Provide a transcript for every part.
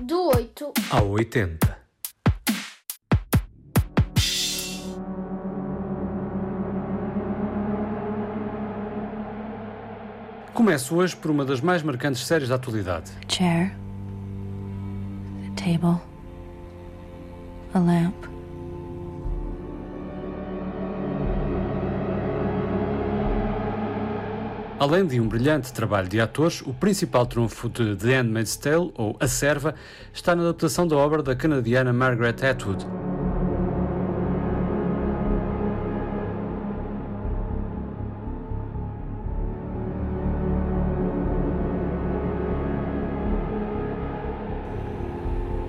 Do 8 ao 80. Começo hoje por uma das mais marcantes séries da atualidade. A chair, a table, a lamp. Além de um brilhante trabalho de atores, o principal trunfo de The Handmaid's Tale, ou A Serva, está na adaptação da obra da canadiana Margaret Atwood.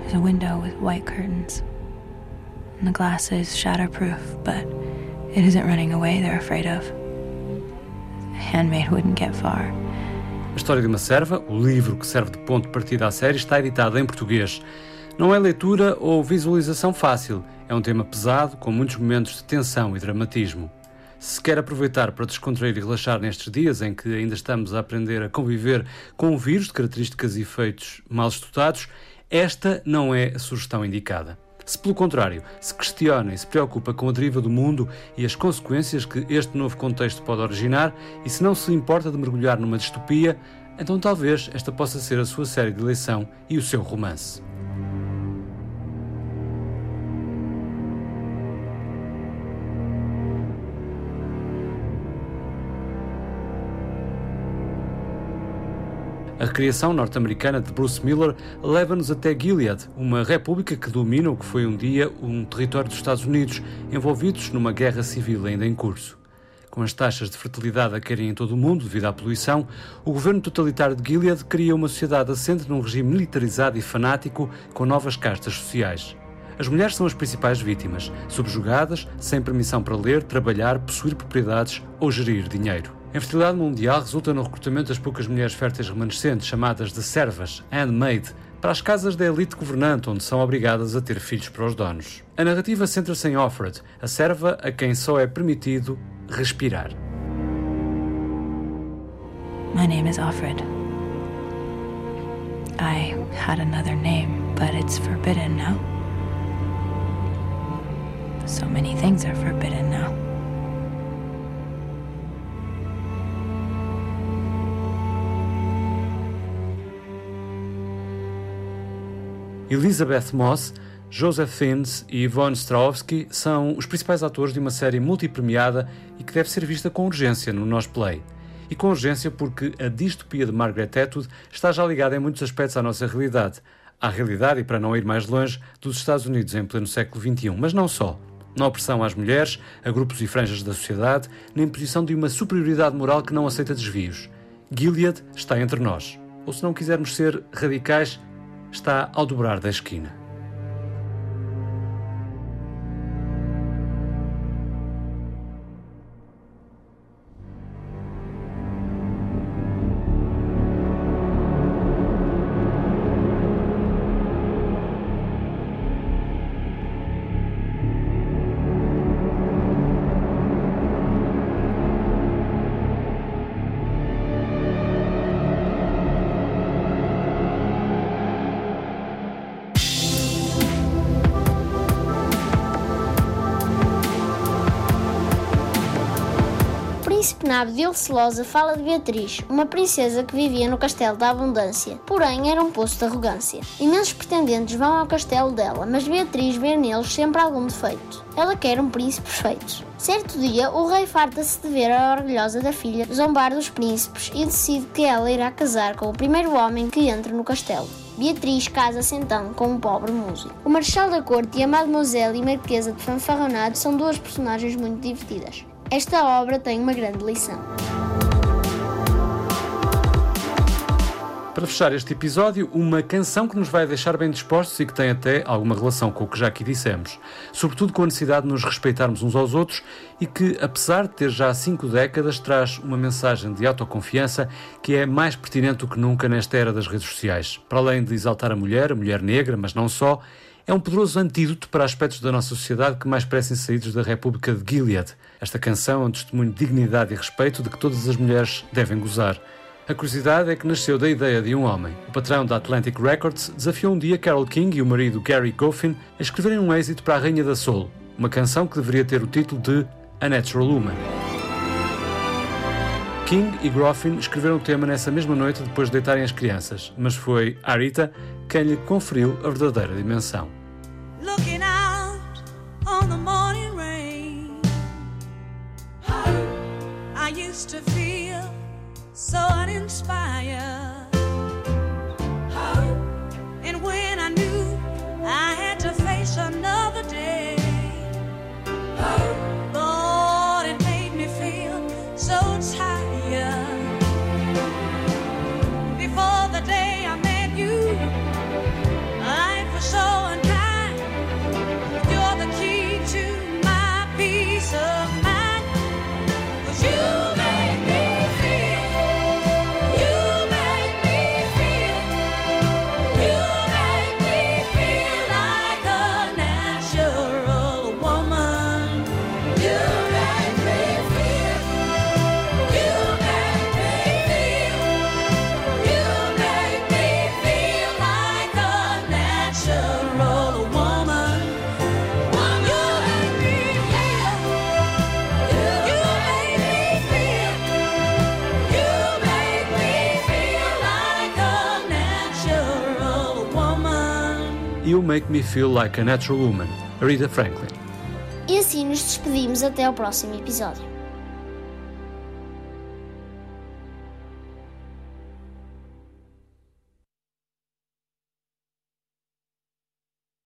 There's a window with white curtains. And the glass is shatterproof, but it isn't running away they're afraid of. Wouldn't get far. A História de uma Serva, o livro que serve de ponto de partida à série, está editado em português. Não é leitura ou visualização fácil, é um tema pesado, com muitos momentos de tensão e dramatismo. Se quer aproveitar para descontrair e relaxar nestes dias em que ainda estamos a aprender a conviver com um vírus de características e efeitos mal estudados, esta não é a sugestão indicada. Se, pelo contrário, se questiona e se preocupa com a deriva do mundo e as consequências que este novo contexto pode originar, e se não se importa de mergulhar numa distopia, então talvez esta possa ser a sua série de eleição e o seu romance. A recriação norte-americana de Bruce Miller leva-nos até Gilead, uma república que domina o que foi um dia um território dos Estados Unidos, envolvidos numa guerra civil ainda em curso. Com as taxas de fertilidade a caírem em todo o mundo devido à poluição, o governo totalitário de Gilead cria uma sociedade assente num regime militarizado e fanático com novas castas sociais. As mulheres são as principais vítimas, subjugadas, sem permissão para ler, trabalhar, possuir propriedades ou gerir dinheiro. A infertilidade mundial resulta no recrutamento das poucas mulheres férteis remanescentes, chamadas de servas, handmaid, para as casas da elite governante, onde são obrigadas a ter filhos para os donos. A narrativa centra-se em Offred, a serva a quem só é permitido respirar. My name is Offred. I had another name, but it's forbidden now. So many things are forbidden now. Elizabeth Moss, Joseph Fiennes e Yvonne Strahovski são os principais atores de uma série multipremiada e que deve ser vista com urgência no Nós Play. E com urgência porque a distopia de Margaret Atwood está já ligada em muitos aspectos à nossa realidade. À realidade, e para não ir mais longe, dos Estados Unidos em pleno século XXI. Mas não só. Na opressão às mulheres, a grupos e franjas da sociedade, na imposição de uma superioridade moral que não aceita desvios. Gilead está entre nós. Ou se não quisermos ser radicais, está ao dobrar da esquina. Nabo de Ilcelosa fala de Beatriz, uma princesa que vivia no castelo da abundância, porém era um poço de arrogância. Imensos pretendentes vão ao castelo dela, mas Beatriz vê neles sempre algum defeito. Ela quer um príncipe perfeito. Certo dia, o rei farta-se de ver a orgulhosa da filha zombar dos príncipes e decide que ela irá casar com o primeiro homem que entra no castelo. Beatriz casa-se então com um pobre músico. O Marechal da Corte e a Mademoiselle e Marquesa de Fanfarronado são duas personagens muito divertidas. Esta obra tem uma grande lição. Para fechar este episódio, uma canção que nos vai deixar bem dispostos e que tem até alguma relação com o que já aqui dissemos. Sobretudo com a necessidade de nos respeitarmos uns aos outros e que, apesar de ter já cinco décadas, traz uma mensagem de autoconfiança que é mais pertinente do que nunca nesta era das redes sociais. Para além de exaltar a mulher, a mulher negra, mas não só, é um poderoso antídoto para aspectos da nossa sociedade que mais parecem saídos da República de Gilead. Esta canção é um testemunho de dignidade e respeito de que todas as mulheres devem gozar. A curiosidade é que nasceu da ideia de um homem. O patrão da Atlantic Records desafiou um dia Carole King e o marido Gary Goffin a escreverem um êxito para a Rainha da Soul, uma canção que deveria ter o título de A Natural Woman. King e Groffin escreveram o tema nessa mesma noite depois de deitarem as crianças, mas foi Arita quem lhe conferiu a verdadeira dimensão. Used to feel so uninspired You make me feel like a natural woman. Rita Franklin. E assim nos despedimos. Até ao próximo episódio.